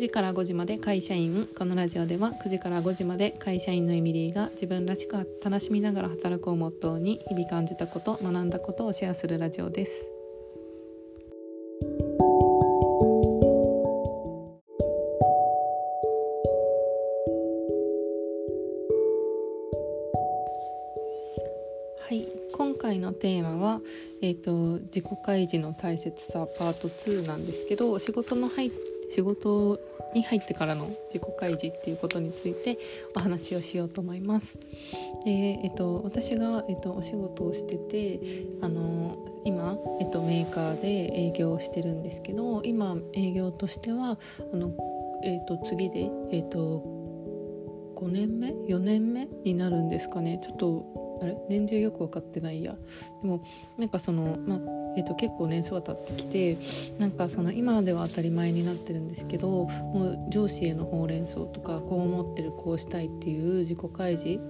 時から5時まで会社員このラジオでは9時から5時まで会社員のエミリーが自分らしく楽しみながら働くをモットーに日々感じたこと学んだことをシェアするラジオです。はい今回のテーマは、えーと、自己開示の大切さパート2なんですけど仕事の入仕事に入ってからの自己開示っていうことについてお話をしようと思います。でえっと、私が、えっと、お仕事をしててあの今、えっと、メーカーで営業をしてるんですけど今営業としてはあの、えっと、次で、えっと、5年目？4年目になるんですかねちょっとあれ？年中よく分かってないや。でもなんかそのまえーと、結構年数は経ってきてなんかその今では当たり前になってるんですけどもう上司へのほうれん草とかこう思ってるこうしたいっていう自己開示。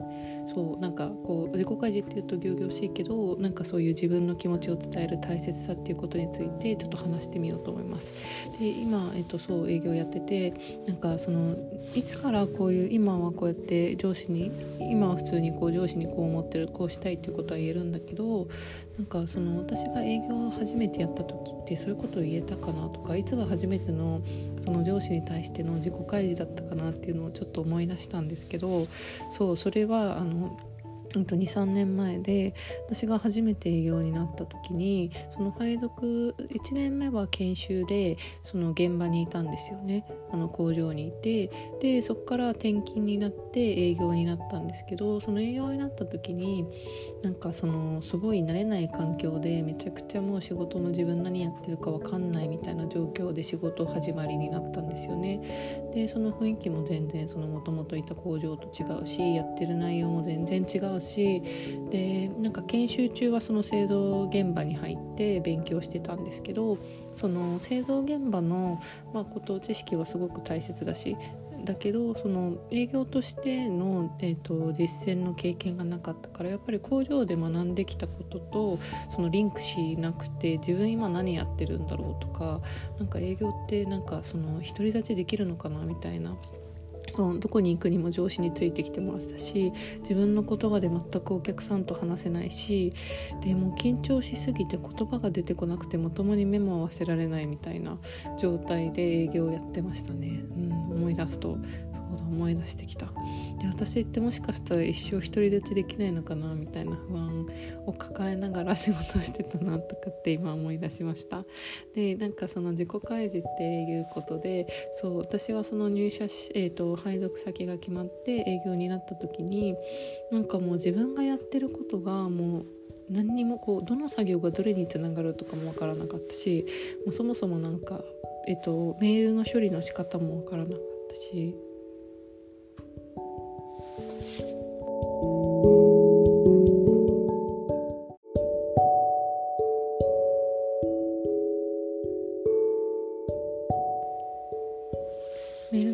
そうなんかこう自己開示っていうと仰々しいけどなんかそういう自分の気持ちを伝える大切さっていうことについてちょっと話してみようと思います。で今、えっと、そう営業やっててなんかそのいつからこういう今はこうやって上司に今は普通にこう上司にこう思ってるこうしたいっていうことは言えるんだけどなんかその私が営業を初めてやった時ってそういうことを言えたかなとかいつが初めてのその上司に対しての自己開示だったかなっていうのをちょっと思い出したんですけどそうそれはあの23年前で私が初めて営業になった時にその配属1年目は研修でその現場にいたんですよね。あの工場にいて。でそこから転勤になって営業になったんですけどその営業になった時になんかそのすごい慣れない環境でめちゃくちゃもう仕事の自分何やってるか分かんないみたいな状況で仕事始まりになったんですよね。でその雰囲気も全然そのもともといた工場と違うしやってる内容も全然違うしでなんか研修中はその製造現場に入って勉強してたんですけどその製造現場の、まあ、こと知識はすごく大切だしだけどその営業としての、えーと、実践の経験がなかったからやっぱり工場で学んできたこととそのリンクしなくて自分今何やってるんだろうとかなんか営業ってなんかその独り立ちできるのかなみたいなうんどこに行くにも上司についてきてもらったし自分の言葉で全くお客さんと話せないしでも緊張しすぎて言葉が出てこなくてまともに目も合わせられないみたいな状態で営業をやってましたね、うん、思い出すとそうだ思い出してきた。で私ってもしかしたら一生独り立ちできないのかなみたいな不安を抱えながら仕事してたなとかって今思い出しました。でなんかその自己開示っていうことでそう私はその入社し、えーと、配属先が決まって営業になった時になんかもう自分がやってることがもう何にもこうどの作業がどれにつながるとかも分からなかったしもうそもそもなんか、えっと、メールの処理の仕方も分からなかったし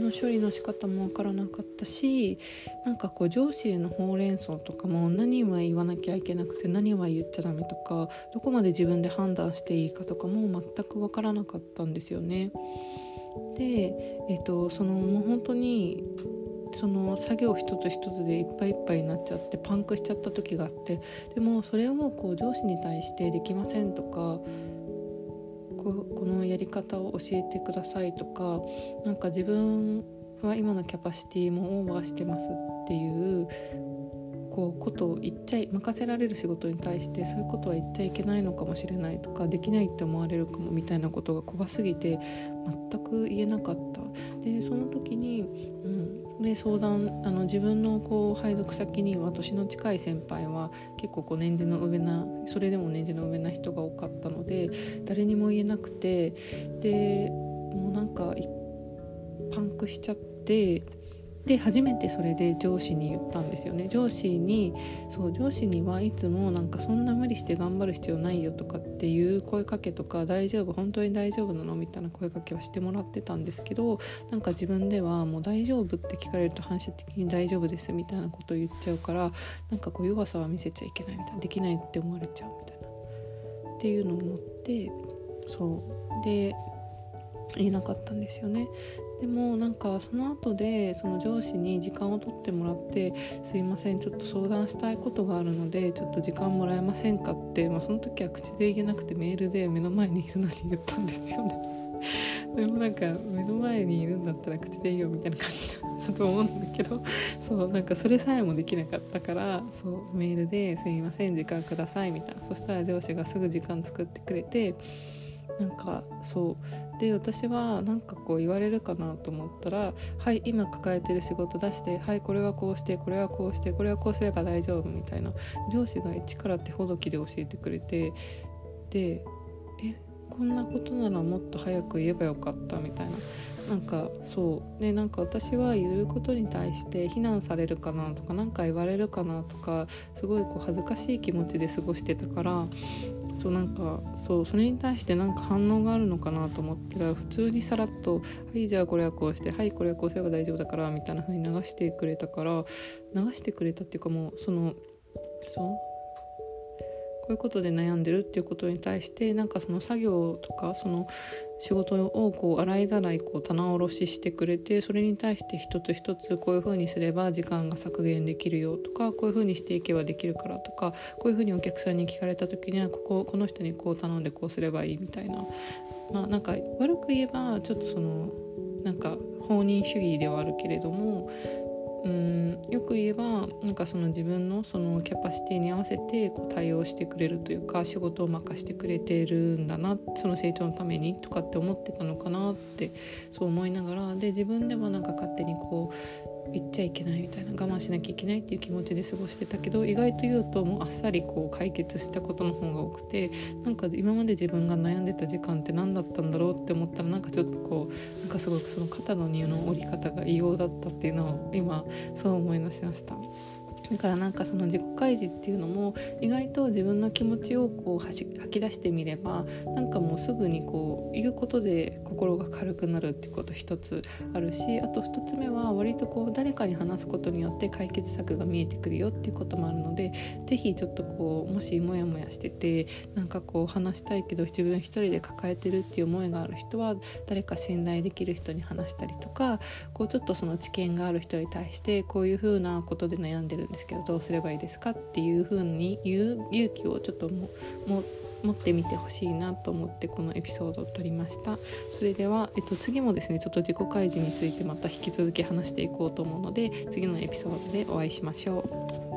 の処理の仕方も分からなかったしなんかこう上司へのほうれん草とかも何は言わなきゃいけなくて何は言っちゃダメとかどこまで自分で判断していいかとかも全く分からなかったんですよね。で、えっと、そのもう本当にその作業一つ一つでいっぱいいっぱいになっちゃってパンクしちゃった時があってでもそれをこう上司に対してできませんとかこのやり方を教えてくださいとかなんか自分は今のキャパシティもオーバーしてますっていうこうことを言っちゃい任せられる仕事に対してそういうことは言っちゃいけないのかもしれないとかできないって思われるかもみたいなことが怖すぎて全く言えなかった。でその時に、うん、で相談あの自分のこう配属先には年の近い先輩は結構こう年次の上なそれでも年次の上な人が多かったので誰にも言えなくてでもうなんかパンクしちゃってで初めてそれで上司に言ったんですよね。上司にそう上司にはいつもなんかそんな無理して頑張る必要ないよとかっていう声かけとか大丈夫本当に大丈夫なのみたいな声かけはしてもらってたんですけどなんか自分ではもう大丈夫って聞かれると反射的に大丈夫ですみたいなことを言っちゃうからなんかこう弱さは見せちゃいけないみたいなできないって思われちゃうみたいな。っていうのを思ってそう。で言えなかったんですよねでもなんかその後でその上司に時間を取ってもらって「すいませんちょっと相談したいことがあるのでちょっと時間もらえませんか?」って、まあ、その時は口で言えなくてメールで目の前にいるのに言ったんですよね。でもなんか目の前にいるんだったら口でいいよみたいな感じだと思うんだけどそうなんかそれさえもできなかったからそうメールで「すいません時間ください」みたいなそしたら上司がすぐ時間作ってくれてなんかそう。で私はなんかこう言われるかなと思ったら「はい今抱えてる仕事出してはいこれはこうしてこれはこうしてこれはこうすれば大丈夫」みたいな。上司が一から手ほどきで教えてくれてでえこんなことならもっと早く言えばよかったみたいな。なんかそう。でなんか私は言うことに対して非難されるかなとか何か言われるかなとかすごいこう恥ずかしい気持ちで過ごしてたからそうなんかそうそれに対してなんか反応があるのかなと思ったら普通にさらっと「はいじゃあこれはこうしてはいこれはこうすれば大丈夫だから」みたいな風に流してくれたから流してくれたっていうかもうそのそうこういうことで悩んでるっていうことに対してなんかその作業とかその仕事をこう洗いざらいこう棚卸ししてくれてそれに対して一つ一つこういう風にすれば時間が削減できるよとかこういう風にしていけばできるからとかこういう風にお客さんに聞かれた時にはこここの人にこう頼んでこうすればいいみたいな。まあなんか悪く言えばちょっとそのなんか放任主義ではあるけれどもうんよく言えばなんかその自分のそのキャパシティに合わせてこう対応してくれるというか仕事を任してくれてるんだなその成長のためにとかって思ってたのかなってそう思いながらで自分でもなんか勝手にこう言っちゃいけないみたいな我慢しなきゃいけないっていう気持ちで過ごしてたけど意外と言うともうあっさりこう解決したことの方が多くてなんか今まで自分が悩んでた時間って何だったんだろうって思ったらなんかちょっとこうなんかすごくその肩の荷の折り方が異様だったっていうのを今そう思い出しました。だからなんかその自己開示っていうのも意外と自分の気持ちをこう吐き出してみればなんかもうすぐにこう言うことで心が軽くなるっていうこと一つあるしあと二つ目は割とこう誰かに話すことによって解決策が見えてくるよっていうこともあるので是非ちょっとこうもしモヤモヤしててなんかこう話したいけど自分一人で抱えてるっていう思いがある人は誰か信頼できる人に話したりとかこうちょっとその知見がある人に対してこういうふうなことで悩んでるんですですけどどうすればいいですかっていうふうに言う勇気をちょっともも持ってみてほしいなと思ってこのエピソードを撮りました。それでは、えっと、次もですねちょっと自己開示についてまた引き続き話していこうと思うので次のエピソードでお会いしましょう。